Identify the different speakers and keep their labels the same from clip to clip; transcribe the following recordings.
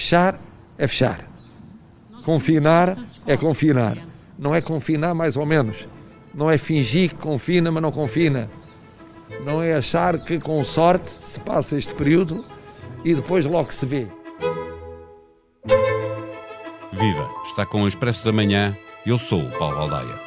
Speaker 1: Fechar é fechar. Confinar é confinar. Não é confinar mais ou menos. Não é fingir que confina, mas não confina. Não é achar que com sorte se passa este período e depois logo se vê.
Speaker 2: Viva! Está com o Expresso da Manhã. Eu sou o Paulo Baldaia.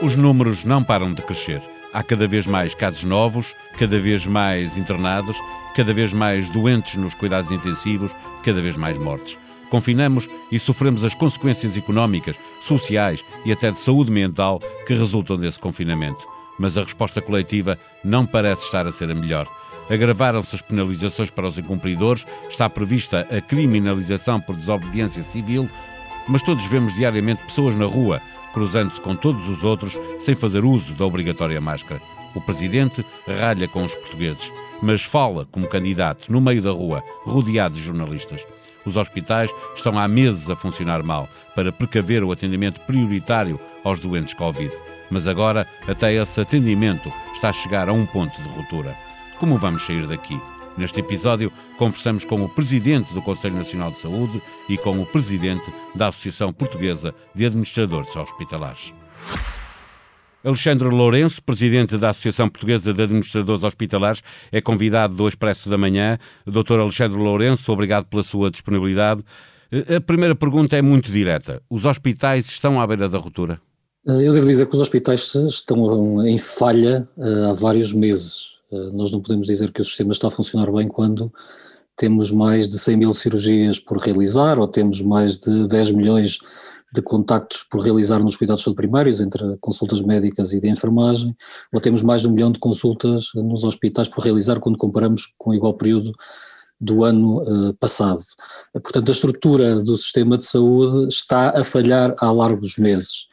Speaker 2: Os números não param de crescer. Há cada vez mais casos novos, cada vez mais internados, cada vez mais doentes nos cuidados intensivos, cada vez mais mortes. Confinamos e sofremos as consequências económicas, sociais e até de saúde mental que resultam desse confinamento. Mas a resposta coletiva não parece estar a ser a melhor. Agravaram-se as penalizações para os incumpridores, está prevista a criminalização por desobediência civil, mas todos vemos diariamente pessoas na rua cruzando-se com todos os outros sem fazer uso da obrigatória máscara. O presidente ralha com os portugueses, mas fala como candidato no meio da rua, rodeado de jornalistas. Os hospitais estão há meses a funcionar mal para precaver o atendimento prioritário aos doentes Covid. Mas agora, até esse atendimento está a chegar a um ponto de ruptura. Como vamos sair daqui? Neste episódio, conversamos com o Presidente do Conselho Nacional de Saúde e com o Presidente da Associação Portuguesa de Administradores Hospitalares. Alexandre Lourenço, Presidente da Associação Portuguesa de Administradores Hospitalares, é convidado do Expresso da Manhã. Dr. Alexandre Lourenço, obrigado pela sua disponibilidade. A primeira pergunta é muito direta. Os hospitais estão à beira da ruptura?
Speaker 3: Eu devo dizer que os hospitais estão em falha eh, há vários meses. Eh, nós não podemos dizer que o sistema está a funcionar bem quando temos mais de 100 mil cirurgias por realizar ou temos mais de 10 milhões de contactos por realizar nos cuidados primários, entre consultas médicas e de enfermagem, ou temos mais de um milhão de consultas nos hospitais por realizar quando comparamos com o igual período do ano uh, passado. Portanto, a estrutura do sistema de saúde está a falhar há largos meses.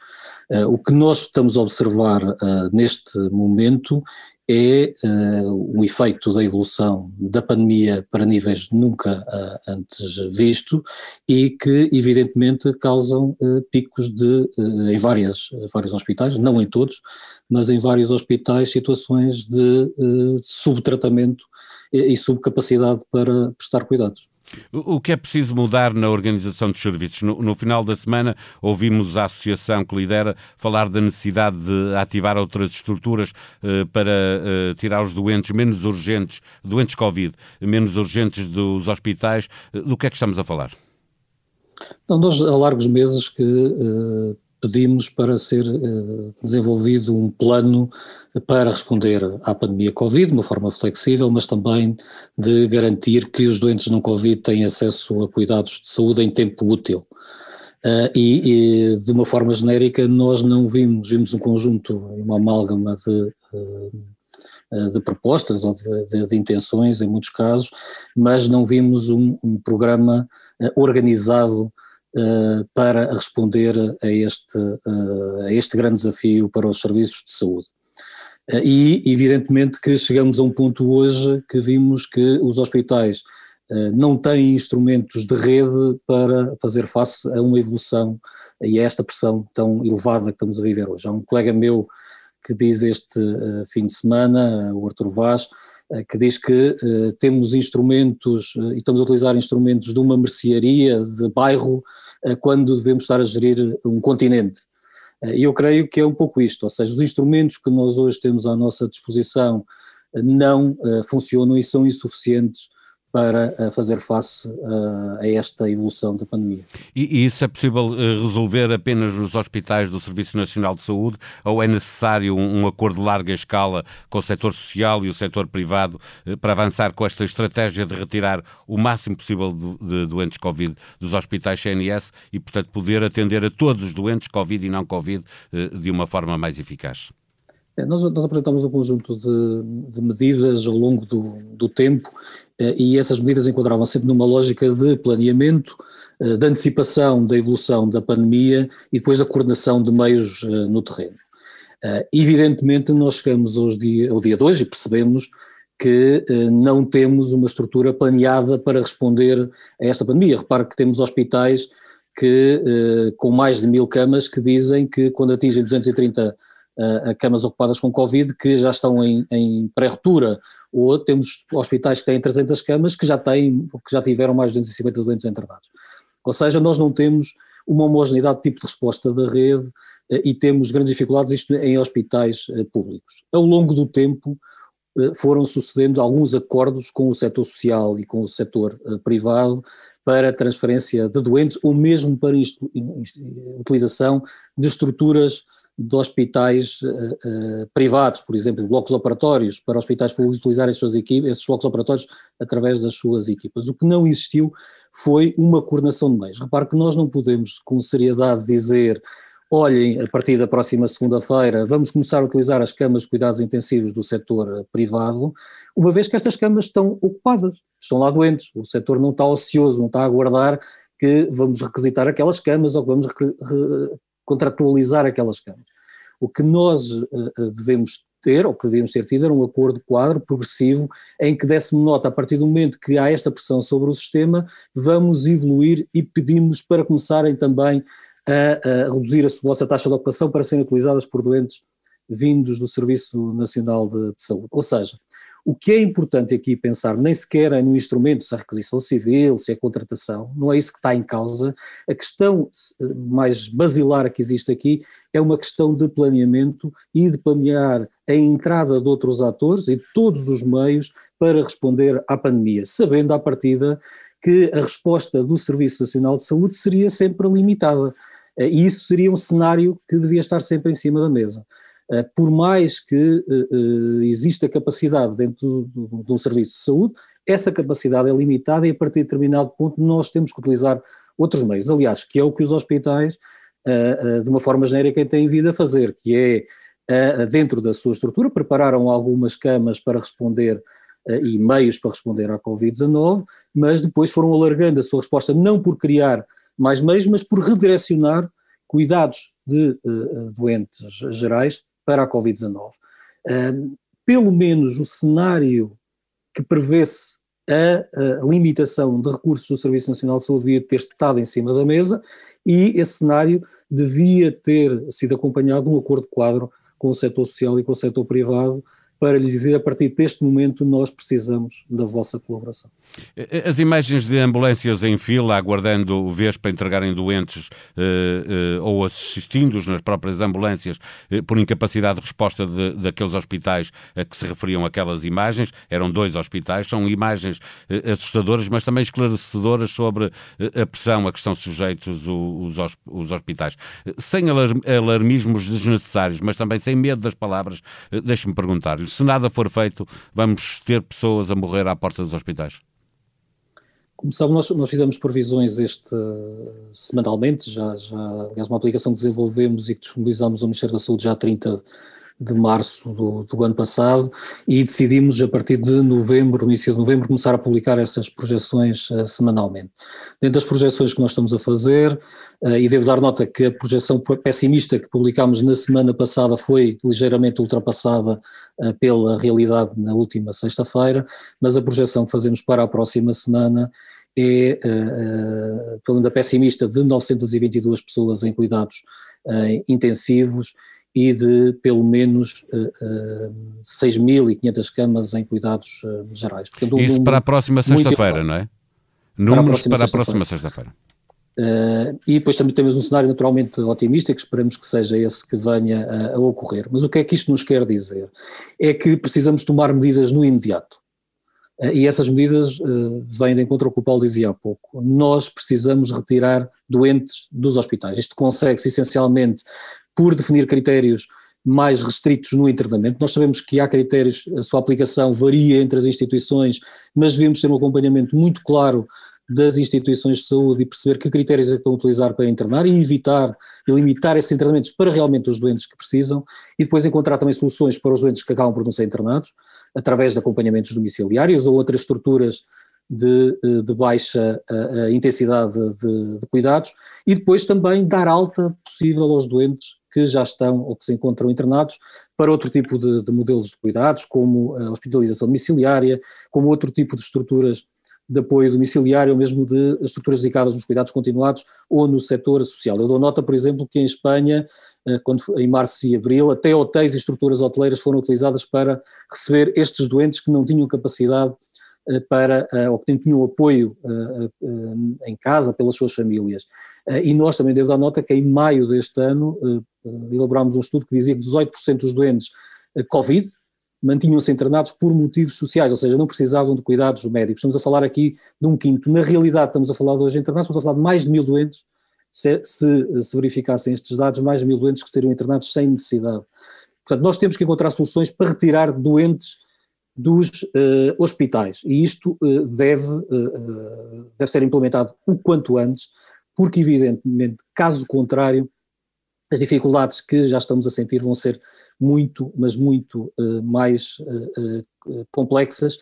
Speaker 3: O que nós estamos a observar neste momento é uh, um efeito da evolução da pandemia para níveis nunca uh, antes visto e que evidentemente causam uh, picos de, em várias, vários hospitais, não em todos, mas em vários hospitais situações de subtratamento e, e subcapacidade para prestar cuidados.
Speaker 2: O que é preciso mudar na organização dos serviços? No, no, final da semana ouvimos a associação que lidera falar da necessidade de ativar outras estruturas eh, para eh, tirar os doentes menos urgentes, doentes Covid, menos urgentes dos hospitais. Eh, do que é que estamos a falar?
Speaker 3: Não, nós há largos meses que eh, pedimos para ser uh, desenvolvido um plano para responder à pandemia Covid de uma forma flexível, mas também de garantir que os doentes não Covid têm acesso a cuidados de saúde em tempo útil. Uh, e, e, de uma forma genérica, nós não vimos, vimos um conjunto, uma amálgama de, uh, de propostas ou de, de, de, intenções, em muitos casos, mas não vimos um, um programa organizado para responder a este, uh, a este grande desafio para os serviços de saúde. Uh, e, evidentemente, que chegamos a um ponto hoje que vimos que os hospitais não têm instrumentos de rede para fazer face a uma evolução e a esta pressão tão elevada que estamos a viver hoje. Há um colega meu que diz este fim de semana, o Artur Vaz, que diz que temos instrumentos e estamos a utilizar instrumentos de uma mercearia de bairro quando devemos estar a gerir um continente. Eh, e eu creio que é um pouco isto, ou seja, os instrumentos que nós hoje temos à nossa disposição eh, não eh, funcionam e são insuficientes para eh, fazer face uh, a esta evolução da pandemia.
Speaker 2: E, isso é possível uh, resolver apenas nos hospitais do Serviço Nacional de Saúde ou é necessário um, acordo de larga escala com o setor social e o setor privado para avançar com esta estratégia de retirar o máximo possível de, doentes Covid dos hospitais CNS e, portanto, poder atender a todos os doentes Covid e não Covid de uma forma mais eficaz?
Speaker 3: É, nós, nós, apresentamos um conjunto de, de medidas ao longo do, do tempo eh, e essas medidas enquadravam sempre numa lógica de planeamento, eh, de antecipação da evolução da pandemia e depois da coordenação de meios eh, no terreno. Evidentemente, nós chegamos hoje dia, ao dia de hoje e percebemos que não temos uma estrutura planeada para responder a esta pandemia. Repare que temos hospitais que, com mais de mil camas que dizem que quando atingem 230 uh, camas ocupadas com Covid que já estão em, em pré-ruptura, ou temos hospitais que têm 300 camas que já, têm, que já tiveram mais de 250 doentes internados. Ou seja, nós não temos uma homogeneidade de tipo de resposta da rede uh, e temos grandes dificuldades isto em hospitais uh, públicos. Ao longo do tempo foram sucedendo alguns acordos com o setor social e com o setor privado para transferência de doentes ou mesmo para isto, utilização de estruturas de hospitais uh, privados, por exemplo, blocos operatórios, para hospitais públicos utilizarem as suas equipes, esses blocos operatórios através das suas equipas. O que não existiu foi uma coordenação de meios. Repare que nós não podemos, com seriedade, dizer olhem, a partir da próxima segunda-feira vamos começar a utilizar as camas de cuidados intensivos do setor eh, privado, uma vez que estas camas estão ocupadas, estão lá doentes, o setor não está ocioso, não está a aguardar que vamos requisitar aquelas camas ou que vamos contratualizar aquelas camas. O que nós uh, devemos ter, ou que devíamos ter tido, era um acordo quadro progressivo em que desse-me nota, a partir do momento que há esta pressão sobre o sistema, vamos evoluir e pedimos para começarem também a, a reduzir a vossa taxa de ocupação para serem utilizadas por doentes vindos do Serviço Nacional de, de Saúde. Ou seja, o que é importante aqui pensar nem sequer é no instrumento, se é requisição civil, se é contratação, não é isso que está em causa. A questão mais basilar que existe aqui é uma questão de planeamento e de planear a entrada de outros atores e de todos os meios para responder à pandemia, sabendo à partida que a resposta do Serviço Nacional de Saúde seria sempre limitada. Eh, e isso seria um cenário que devia estar sempre em cima da mesa. Eh, por mais que eh, exista capacidade dentro de um serviço de saúde, essa capacidade é limitada e a partir de determinado ponto nós temos que utilizar outros meios. Aliás, que é o que os hospitais, de uma forma genérica, têm vindo a fazer, que é, dentro da sua estrutura, prepararam algumas camas para responder e meios para responder à Covid-19, mas depois foram alargando a sua resposta, não por criar mais meios, mas por redirecionar cuidados de doentes gerais para a Covid-19. Uh, pelo menos o cenário que prevê-se a, a, limitação de recursos do Serviço Nacional de Saúde devia ter estado em cima da mesa e esse cenário devia ter sido acompanhado de um acordo quadro com o setor social e com o setor privado para lhes dizer a partir deste momento nós precisamos da vossa colaboração.
Speaker 2: As imagens de ambulâncias em fila, aguardando vez para entregarem doentes eh, eh, ou assistindo-os nas próprias ambulâncias eh, por incapacidade de resposta de, daqueles hospitais a que se referiam aquelas imagens, eram dois hospitais, são imagens assustadoras, mas também esclarecedoras sobre a pressão a que estão sujeitos os, os hospitais. Sem alarmismos desnecessários, mas também sem medo das palavras, deixe-me perguntar-lhe, se nada for feito, vamos ter pessoas a morrer à porta dos hospitais?
Speaker 3: Como sabe, nós, nós fizemos previsões este, semanalmente, já, já, aliás, uma aplicação que desenvolvemos e que disponibilizamos ao Ministério da Saúde já há 30 de março do, do, ano passado e decidimos a partir de novembro, início de novembro, começar a publicar essas projeções uh, semanalmente. Dentro das projeções que nós estamos a fazer, uh, e devo dar nota que a projeção pessimista que publicámos na semana passada foi ligeiramente ultrapassada uh, pela realidade na última sexta-feira, mas a projeção que fazemos para a próxima semana é, pelo menos a pessimista, de 922 pessoas em cuidados intensivos e de pelo menos uh, uh, 6.500 camas em cuidados uh, gerais.
Speaker 2: Portanto, um Isso para a próxima sexta-feira, não é? Números para a próxima sexta-feira.
Speaker 3: Uh, e depois também temos um cenário naturalmente otimista que esperamos que seja esse que venha a, a, ocorrer. Mas o que é que isto nos quer dizer? É que precisamos tomar medidas no imediato. Uh, e essas medidas uh, vêm de encontro ao que o Paulo dizia há pouco. Nós precisamos retirar doentes dos hospitais. Isto consegue-se essencialmente por definir critérios mais restritos no internamento. Nós sabemos que há critérios, a sua aplicação varia entre as instituições, mas devemos ter um acompanhamento muito claro das instituições de saúde e perceber que critérios é que estão a utilizar para internar e evitar e limitar esses internamentos para realmente os doentes que precisam e depois encontrar também soluções para os doentes que acabam por não ser internados, através de acompanhamentos domiciliários ou outras estruturas de, eh, de baixa uh, intensidade de, de cuidados e depois também dar alta possível aos doentes que já estão ou que se encontram internados para outro tipo de, de modelos de cuidados, como a hospitalização domiciliária, como outro tipo de estruturas de apoio domiciliário ou mesmo de estruturas dedicadas nos cuidados continuados ou no setor social. Eu dou nota, por exemplo, que em Espanha, eh, quando, em março e abril, até hotéis e estruturas hoteleiras foram utilizadas para receber estes doentes que não tinham capacidade eh, para, eh, ou que tinham apoio em casa pelas suas famílias. E nós também devo dar nota que em maio deste ano elaborámos um estudo que dizia que 18% dos doentes Covid, mantinham-se internados por motivos sociais, ou seja, não precisavam de cuidados médicos. Estamos a falar aqui de um quinto. Na realidade, estamos a falar de hoje internados, estamos a falar de mais de mil doentes, se, se, se verificassem estes dados, mais de mil doentes que estariam internados sem necessidade. Portanto, nós temos que encontrar soluções para retirar doentes dos uh, hospitais e isto uh, deve, uh, deve ser implementado o quanto antes, porque evidentemente, caso contrário, as dificuldades que já estamos a sentir vão ser muito, mas muito uh, mais uh, uh, complexas.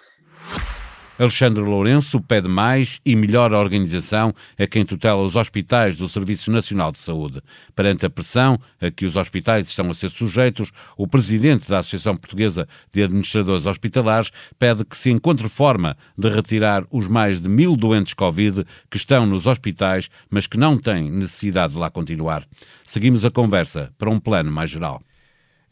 Speaker 2: Alexandre Lourenço pede mais e melhor organização a quem tutela os hospitais do Serviço Nacional de Saúde. Perante a pressão a que os hospitais estão a ser sujeitos, o presidente da Associação Portuguesa de Administradores Hospitalares pede que se encontre forma de retirar os mais de mil doentes Covid que estão nos hospitais, mas que não têm necessidade de lá continuar. Seguimos a conversa para um plano mais geral.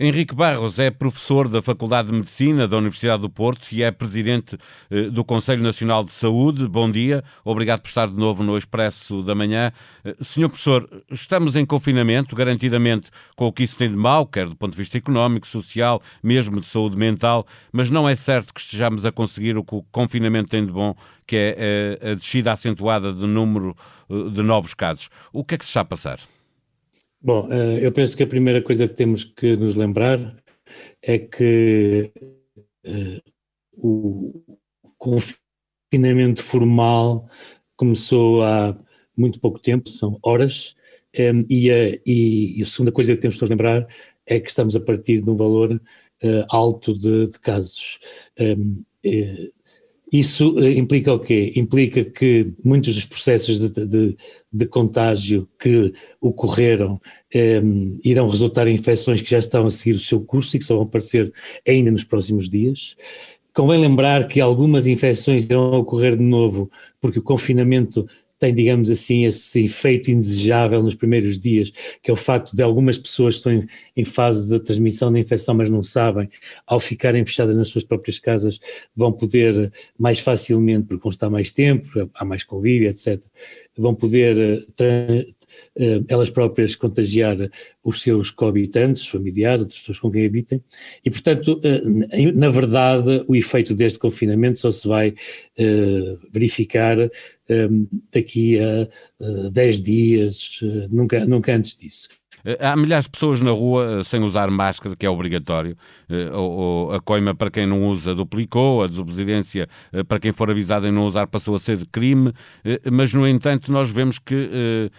Speaker 2: Henrique Barros é professor da Faculdade de Medicina da Universidade do Porto e é presidente eh, do Conselho Nacional de Saúde. Bom dia, obrigado por estar de novo no Expresso da Manhã. Eh, senhor professor, estamos em confinamento, garantidamente com o que isso tem de mal, quer do ponto de vista económico, social, mesmo de saúde mental, mas não é certo que estejamos a conseguir o que o confinamento tem de bom, que é eh, a descida acentuada do número de novos casos. O que é que se está a passar?
Speaker 4: Bom, eh, eu penso que a primeira coisa que temos que nos lembrar é que uh, o confinamento formal começou há muito pouco tempo, são horas, eh, e, a, e, a segunda coisa que temos que nos lembrar é que estamos a partir de um valor alto de, de casos. Isso eh, implica o quê? Implica que muitos dos processos de, de, de contágio que ocorreram eh, irão resultar em infecções que já estão a seguir o seu curso e que só vão aparecer ainda nos próximos dias. Convém lembrar que algumas infecções irão ocorrer de novo, porque o confinamento tem, digamos assim, esse efeito indesejável nos primeiros dias, que é o facto de algumas pessoas estão em, fase de transmissão da infecção, mas não sabem, ao ficarem fechadas nas suas próprias casas, vão poder mais facilmente, porque vão estar mais tempo, há mais convívio, etc., vão poder eh, elas próprias contagiar os seus coabitantes, familiares, outras pessoas com quem habitem, e portanto, eh, na verdade, o efeito deste confinamento só se vai verificar daqui a 10 dias, nunca, nunca antes disso.
Speaker 2: Eh, há milhares de pessoas na rua eh, sem usar máscara, que é obrigatório. Eh, a coima para quem não usa duplicou, a desobediência para quem for avisado em não usar passou a ser crime. Mas, no entanto, nós vemos que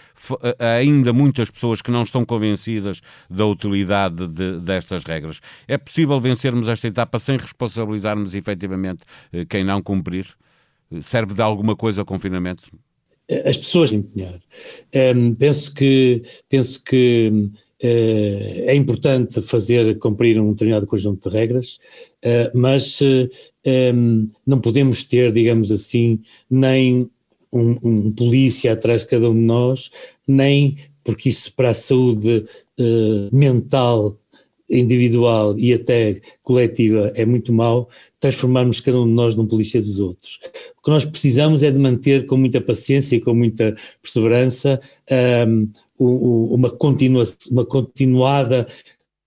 Speaker 2: há ainda muitas pessoas que não estão convencidas da utilidade de, destas regras. É possível vencermos esta etapa sem responsabilizarmos efetivamente quem não cumprir? Serve de alguma coisa o confinamento?
Speaker 4: As pessoas empenhar. Um, penso que, penso que uh, é importante fazer cumprir um determinado conjunto de regras, uh, mas uh, um, não podemos ter, digamos assim, nem um, um, polícia atrás de cada um de nós, nem porque isso para a saúde mental individual e até coletiva é muito mau, transformarmos cada um de nós num polícia dos outros. O que nós precisamos é de manter com muita paciência e com muita perseverança um, uma, continua, uma continuada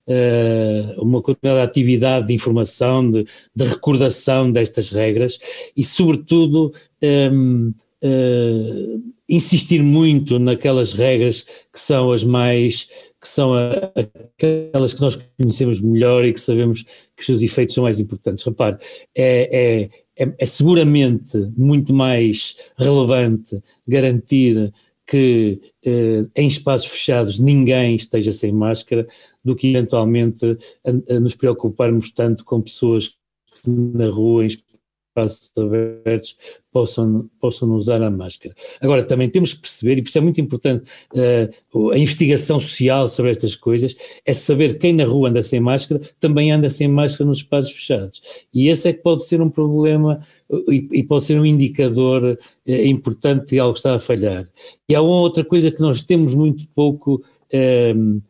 Speaker 4: uh, uma continuada atividade de informação, de, de, recordação destas regras e, sobretudo, um, uh, insistir muito naquelas regras que são as mais que são aquelas que nós conhecemos melhor e que sabemos que os seus efeitos são mais importantes. Repare, é, é, é, é seguramente muito mais relevante garantir que eh, em espaços fechados ninguém esteja sem máscara do que eventualmente a, a nos preocuparmos tanto com pessoas na rua, em espaços abertos possam, possam usar a máscara. Agora, também temos que perceber, e por isso é muito importante uh, a investigação social sobre estas coisas, é saber quem na rua anda sem máscara também anda sem máscara nos espaços fechados. E esse é que pode ser um problema e, e pode ser um indicador uh, importante de algo está a falhar. E há uma outra coisa que nós temos muito pouco. Uh,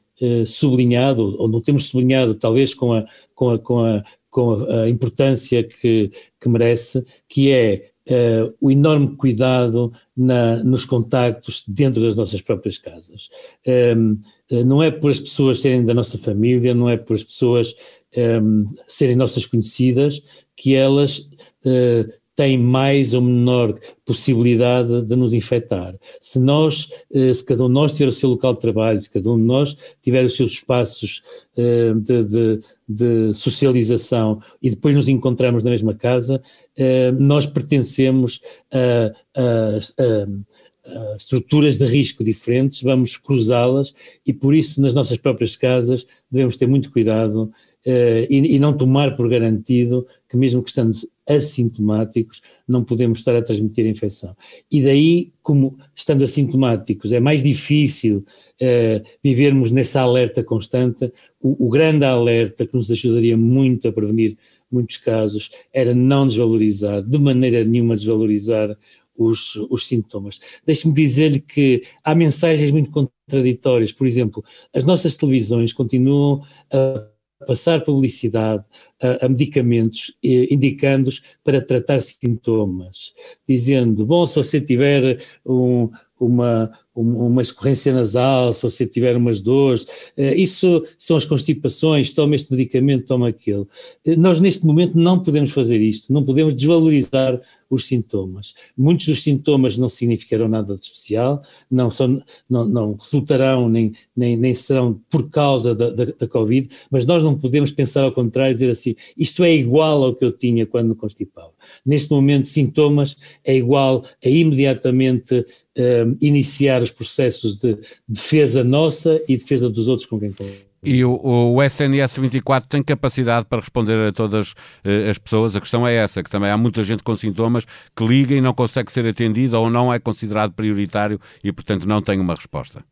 Speaker 4: sublinhado, ou não temos sublinhado, talvez com a, com a, com a, com a, importância que, que merece, que é uh, o enorme cuidado na, nos contactos dentro das nossas próprias casas. Um, ehm, eh, não é por as pessoas serem da nossa família, não é por as pessoas um, ehm, serem nossas conhecidas que elas uh, têm mais ou menor possibilidade de nos infectar. Se nós, eh, se cada um de nós tiver o seu local de trabalho, se cada um de nós tiver os seus espaços eh, de, de, de socialização e depois nos encontramos na mesma casa, eh, nós pertencemos a, a, a estruturas de risco diferentes, vamos cruzá-las e por isso nas nossas próprias casas devemos ter muito cuidado e, e, não tomar por garantido que, mesmo que estando assintomáticos, não podemos estar a transmitir a infecção. E daí, como estando assintomáticos é mais difícil uh, vivermos nessa alerta constante, o, o, grande alerta que nos ajudaria muito a prevenir muitos casos era não desvalorizar, de maneira nenhuma desvalorizar os, os sintomas. Deixe-me dizer-lhe que há mensagens muito contraditórias. Por exemplo, as nossas televisões continuam a passar publicidade a, a medicamentos eh, indicando-os para tratar sintomas, dizendo, bom, se você tiver um, uma, uma escorrência nasal, se você tiver umas dores, eh, isso são as constipações, toma este medicamento, toma aquele. Eh, nós neste momento não podemos fazer isto, não podemos desvalorizar os sintomas. Muitos dos sintomas não significarão nada de especial, não, são, não, não resultarão nem, nem, nem serão por causa da, da, da, Covid, mas nós não podemos pensar ao contrário e dizer assim, isto é igual ao que eu tinha quando me constipava. Neste momento, sintomas é igual a imediatamente eh, iniciar os processos de defesa nossa e defesa dos outros com quem convivemos.
Speaker 2: E o, o, SNS 24 tem capacidade para responder a todas uh, as pessoas? A questão é essa, que também há muita gente com sintomas que liga e não consegue ser atendida ou não é considerado prioritário e, portanto, não tem uma resposta.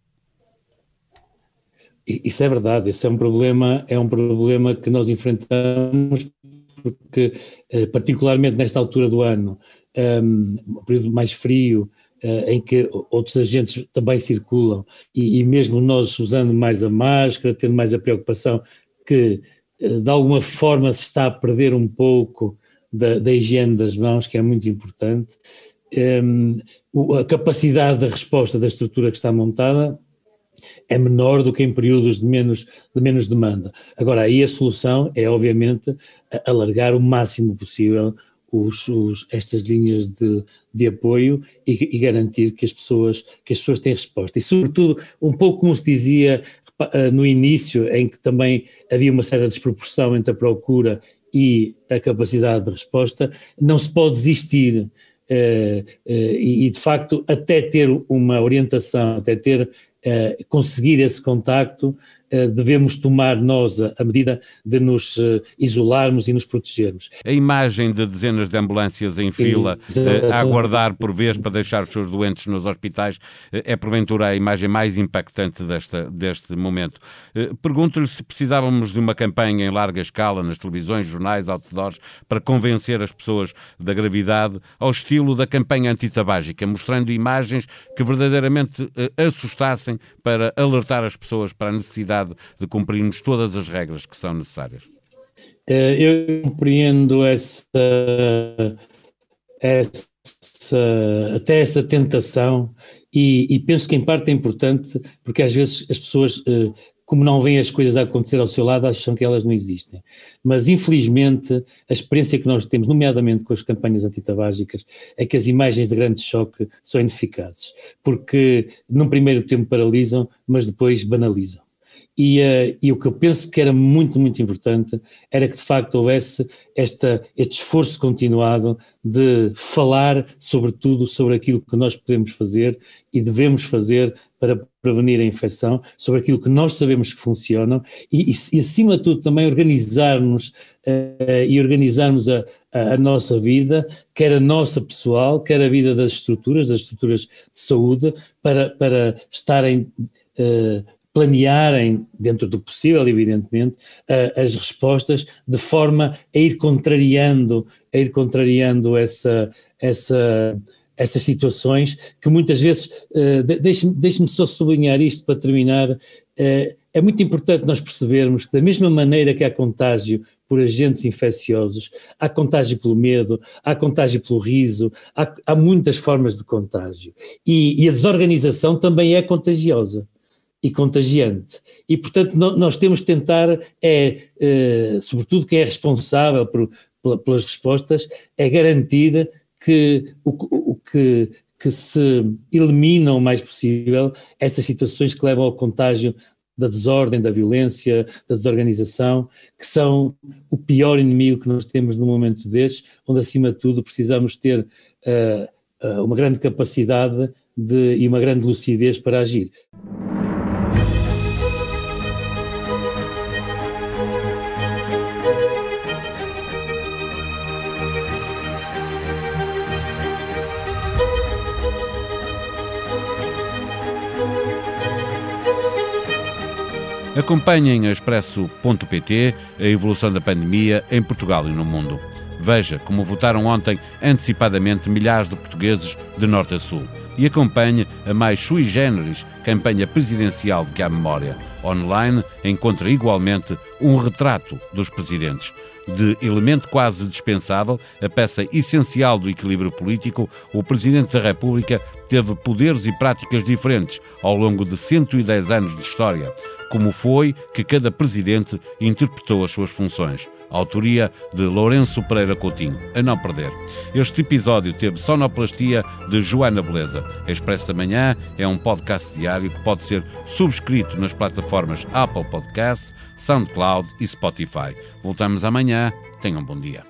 Speaker 4: Isso é verdade, esse é um problema, é um problema que nós enfrentamos porque, uh, particularmente nesta altura do ano, um, um período mais frio, em que outros agentes também circulam, e, e, mesmo nós usando mais a máscara, tendo mais a preocupação que uh, de alguma forma se está a perder um pouco da, da higiene das mãos, que é muito importante, um, ehm, a capacidade de resposta da estrutura que está montada é menor do que em períodos de menos, de menos demanda. Agora, aí a solução é, obviamente, alargar o máximo possível os, os, estas linhas de, de apoio e, e, garantir que as, pessoas, que as pessoas têm resposta. E, sobretudo, um pouco como se dizia eh, no início, em que também havia uma certa desproporção entre a procura e a capacidade de resposta, não se pode desistir. Uh, uh, e, de facto, até ter uma orientação, até ter, conseguir esse contacto, eh, devemos tomar nós a, medida de nos eh, isolarmos e nos protegermos.
Speaker 2: A imagem de dezenas de ambulâncias em fila eh, a aguardar por vez para deixar os seus doentes nos hospitais é porventura a imagem mais impactante desta, deste momento. Pergunto-lhe se precisávamos de uma campanha em larga escala nas televisões, jornais, outdoors para convencer as pessoas da gravidade ao estilo da campanha antitabágica, mostrando imagens que verdadeiramente assustassem para alertar as pessoas para a necessidade de cumprirmos todas as regras que são necessárias?
Speaker 4: Eh, eu compreendo essa, essa até essa tentação e, e, penso que em parte é importante porque às vezes as pessoas eh, como não veem as coisas a acontecer ao seu lado, acham que elas não existem. Mas, infelizmente, a experiência que nós temos, nomeadamente com as campanhas antitabágicas, é que as imagens de grande choque são ineficazes, porque num primeiro tempo paralisam, mas depois banalizam. E, uh, e, o que eu penso que era muito, muito importante era que de facto houvesse esta, este esforço continuado de falar sobre tudo, sobre aquilo que nós podemos fazer e devemos fazer para prevenir a infecção, sobre aquilo que nós sabemos que funcionam e, e, e acima de tudo também organizarmos uh, e organizarmos a, a, a, nossa vida, quer a nossa pessoal, quer a vida das estruturas, das estruturas de saúde, para, para estarem uh, planearem, dentro do possível, evidentemente, as respostas de forma a ir contrariando, a ir contrariando essa, essa, essas situações que muitas vezes, uh, deixe-me deixe só sublinhar isto para terminar, uh, é muito importante nós percebermos que da mesma maneira que há contágio por agentes infecciosos, há contágio pelo medo, há contágio pelo riso, há, há muitas formas de contágio. E, e a desorganização também é contagiosa e contagiante. E, portanto, nós temos de tentar, é, é, sobretudo quem é responsável por, pelas respostas, é garantir que o, o que, que se eliminam o mais possível essas situações que levam ao contágio da desordem, da violência, da desorganização, que são o pior inimigo que nós temos no momento destes, onde acima de tudo precisamos ter uh, uh, uma grande capacidade de, e uma grande lucidez para agir.
Speaker 2: Acompanhem a Expresso.pt a evolução da pandemia em Portugal e no mundo. Veja como votaram ontem antecipadamente milhares de portugueses de norte a sul. E acompanhe a mais sui generis campanha presidencial de que há memória. Online encontra igualmente um retrato dos presidentes. De elemento quase dispensável, a peça essencial do equilíbrio político, o Presidente da República teve poderes e práticas diferentes ao longo de 110 anos de história, como foi que cada presidente interpretou as suas funções. Autoria de Lourenço Pereira Coutinho. A não perder. Este episódio teve sonoplastia de Joana Beleza. A Expresso da Manhã é um podcast diário que pode ser subscrito nas plataformas Apple Podcast, SoundCloud e Spotify. Voltamos amanhã. Tenham um bom dia.